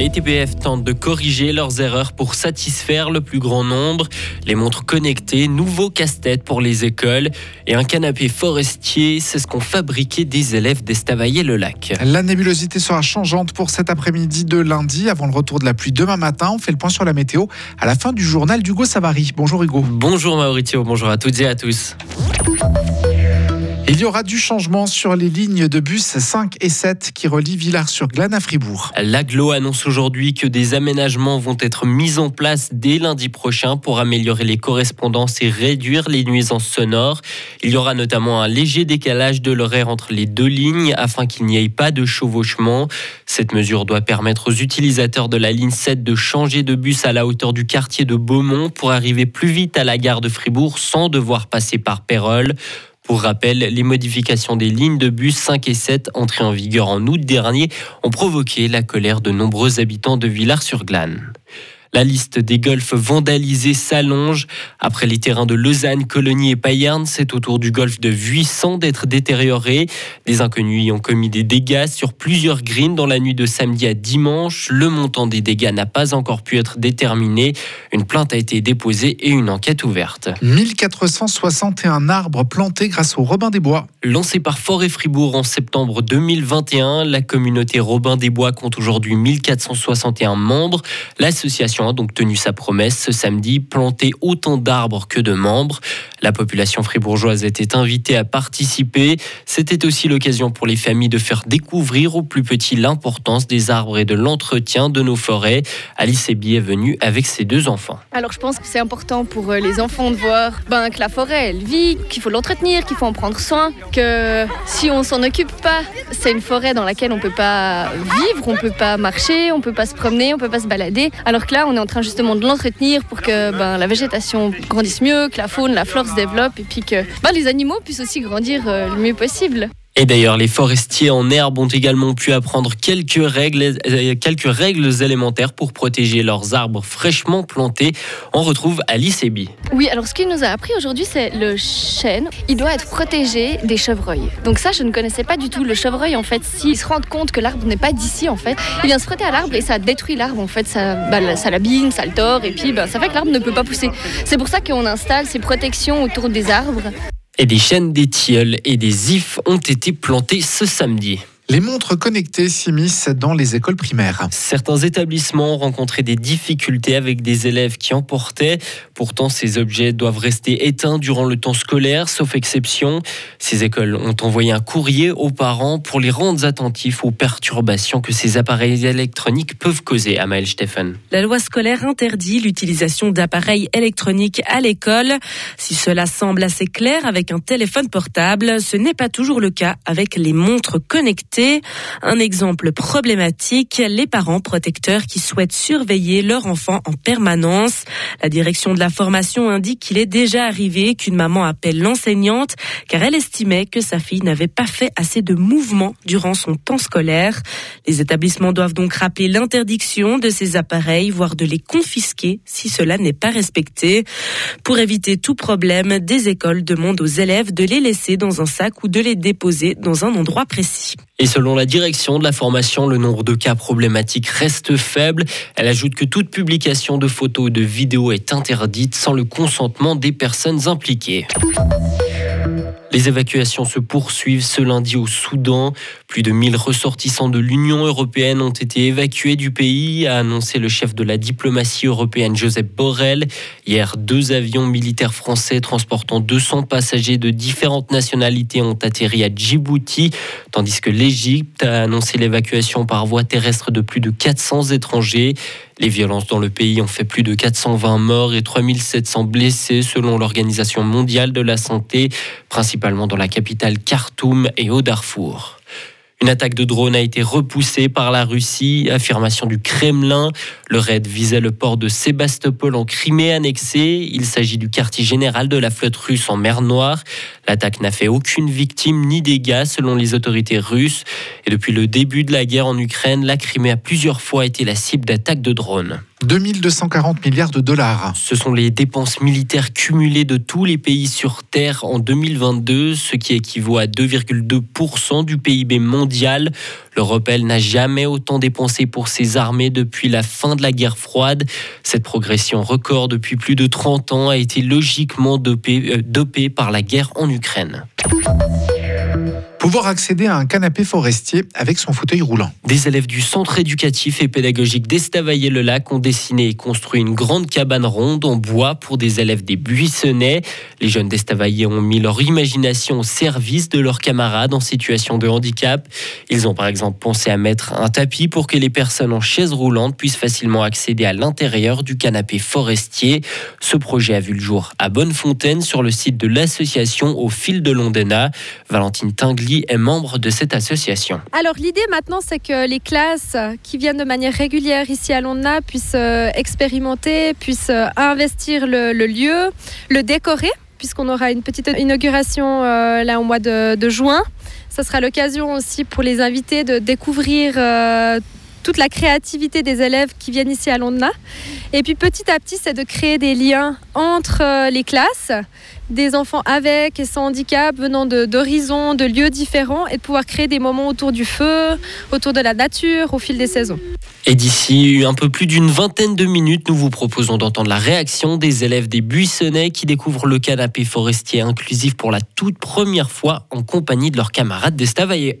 Les TPF tentent de corriger leurs erreurs pour satisfaire le plus grand nombre. Les montres connectées, nouveau casse-tête pour les écoles et un canapé forestier, c'est ce qu'ont fabriqué des élèves d'Estavayer-le-Lac. La nébulosité sera changeante pour cet après-midi de lundi avant le retour de la pluie demain matin. On fait le point sur la météo à la fin du journal d'Hugo Savary. Bonjour Hugo. Bonjour Maurizio, bonjour à toutes et à tous. Il y aura du changement sur les lignes de bus 5 et 7 qui relient Villars-sur-Glane à Fribourg. L'aglo annonce aujourd'hui que des aménagements vont être mis en place dès lundi prochain pour améliorer les correspondances et réduire les nuisances sonores. Il y aura notamment un léger décalage de l'horaire entre les deux lignes afin qu'il n'y ait pas de chevauchement. Cette mesure doit permettre aux utilisateurs de la ligne 7 de changer de bus à la hauteur du quartier de Beaumont pour arriver plus vite à la gare de Fribourg sans devoir passer par Pérol. Pour rappel, les modifications des lignes de bus 5 et 7 entrées en vigueur en août dernier ont provoqué la colère de nombreux habitants de Villars-sur-Glane. La liste des golfs vandalisés s'allonge. Après les terrains de Lausanne, Colonie et Payerne, c'est au tour du golfe de Vuissant d'être détérioré. Des inconnus y ont commis des dégâts sur plusieurs greens dans la nuit de samedi à dimanche. Le montant des dégâts n'a pas encore pu être déterminé. Une plainte a été déposée et une enquête ouverte. 1461 arbres plantés grâce au Robin des Bois. Lancé par Forêt Fribourg en septembre 2021, la communauté Robin des Bois compte aujourd'hui 1461 membres. L'association donc tenu sa promesse ce samedi, planter autant d'arbres que de membres. La population fribourgeoise était invitée à participer. C'était aussi l'occasion pour les familles de faire découvrir aux plus petits l'importance des arbres et de l'entretien de nos forêts. Alice Ebi est venue avec ses deux enfants. Alors je pense que c'est important pour euh, les enfants de voir ben, que la forêt, elle vit, qu'il faut l'entretenir, qu'il faut en prendre soin, que si on s'en occupe pas, c'est une forêt dans laquelle on peut pas vivre, on peut pas marcher, on peut pas se promener, on peut pas se balader. Alors que là, on est en train justement de l'entretenir pour que ben, la végétation grandisse mieux, que la faune, la flore se développe et puis que ben, les animaux puissent aussi grandir euh, le mieux possible. Et d'ailleurs, les forestiers en herbe ont également pu apprendre quelques règles, euh, quelques règles élémentaires pour protéger leurs arbres fraîchement plantés. On retrouve Alice Eby. Oui, alors ce qu'il nous a appris aujourd'hui, c'est le chêne. Il doit être protégé des chevreuils. Donc ça, je ne connaissais pas du tout. Le chevreuil, en fait, s'il se rend compte que l'arbre n'est pas d'ici, en fait, il vient se frotter à l'arbre et ça détruit l'arbre. En fait, ça, bah, l'abîme, ça le tord et puis bah, ça fait que l'arbre ne peut pas pousser. C'est pour ça qu'on installe ces protections autour des arbres. Et des chaînes, des et des ifs ont été plantés ce samedi. Les montres connectées s'immiscent dans les écoles primaires. Certains établissements ont rencontré des difficultés avec des élèves qui en portaient. Pourtant, ces objets doivent rester éteints durant le temps scolaire, sauf exception. Ces écoles ont envoyé un courrier aux parents pour les rendre attentifs aux perturbations que ces appareils électroniques peuvent causer. Amael Steffen. La loi scolaire interdit l'utilisation d'appareils électroniques à l'école. Si cela semble assez clair avec un téléphone portable, ce n'est pas toujours le cas avec les montres connectées. Un exemple problématique, les parents protecteurs qui souhaitent surveiller leur enfant en permanence. La direction de la formation indique qu'il est déjà arrivé qu'une maman appelle l'enseignante car elle estimait que sa fille n'avait pas fait assez de mouvements durant son temps scolaire. Les établissements doivent donc rappeler l'interdiction de ces appareils, voire de les confisquer si cela n'est pas respecté. Pour éviter tout problème, des écoles demandent aux élèves de les laisser dans un sac ou de les déposer dans un endroit précis. Selon la direction de la formation, le nombre de cas problématiques reste faible. Elle ajoute que toute publication de photos ou de vidéos est interdite sans le consentement des personnes impliquées. Les évacuations se poursuivent ce lundi au Soudan. Plus de 1000 ressortissants de l'Union européenne ont été évacués du pays, a annoncé le chef de la diplomatie européenne Joseph Borrell. Hier, deux avions militaires français transportant 200 passagers de différentes nationalités ont atterri à Djibouti, tandis que l'Égypte a annoncé l'évacuation par voie terrestre de plus de 400 étrangers. Les violences dans le pays ont fait plus de 420 morts et 3700 blessés selon l'Organisation mondiale de la santé, dans la capitale Khartoum et au Darfour. Une attaque de drone a été repoussée par la Russie, affirmation du Kremlin. Le raid visait le port de Sébastopol en Crimée annexée. Il s'agit du quartier général de la flotte russe en mer Noire. L'attaque n'a fait aucune victime ni dégâts selon les autorités russes. Et depuis le début de la guerre en Ukraine, la Crimée a plusieurs fois été la cible d'attaques de drones. 2240 milliards de dollars. Ce sont les dépenses militaires cumulées de tous les pays sur Terre en 2022, ce qui équivaut à 2,2% du PIB mondial. L'Europe, elle, n'a jamais autant dépensé pour ses armées depuis la fin de la guerre froide. Cette progression record depuis plus de 30 ans a été logiquement euh, dopée par la guerre en Ukraine. Pouvoir accéder à un canapé forestier avec son fauteuil roulant. Des élèves du centre éducatif et pédagogique d'Estavayer-le-Lac ont dessiné et construit une grande cabane ronde en bois pour des élèves des Buissonnais. Les jeunes d'Estavayer ont mis leur imagination au service de leurs camarades en situation de handicap. Ils ont par exemple pensé à mettre un tapis pour que les personnes en chaise roulante puissent facilement accéder à l'intérieur du canapé forestier. Ce projet a vu le jour à Bonnefontaine sur le site de l'association Au fil de Londena. Valentine Tingli est membre de cette association. Alors l'idée maintenant, c'est que les classes qui viennent de manière régulière ici à Londres puissent euh, expérimenter, puissent euh, investir le, lieu, le décorer puisqu'on aura une petite inauguration euh, là au mois de, juin. Ça sera l'occasion aussi pour les invités de découvrir toute la créativité des élèves qui viennent ici à Londres. Et puis petit à petit, c'est de créer des liens entre les classes des enfants avec et sans handicap venant d'horizons, de, lieux différents et de pouvoir créer des moments autour du feu, autour de la nature au fil des saisons. Et d'ici un peu plus d'une vingtaine de minutes, nous vous proposons d'entendre la réaction des élèves des Buissonnais qui découvrent le canapé forestier inclusif pour la toute première fois en compagnie de leurs camarades d'Estavayer.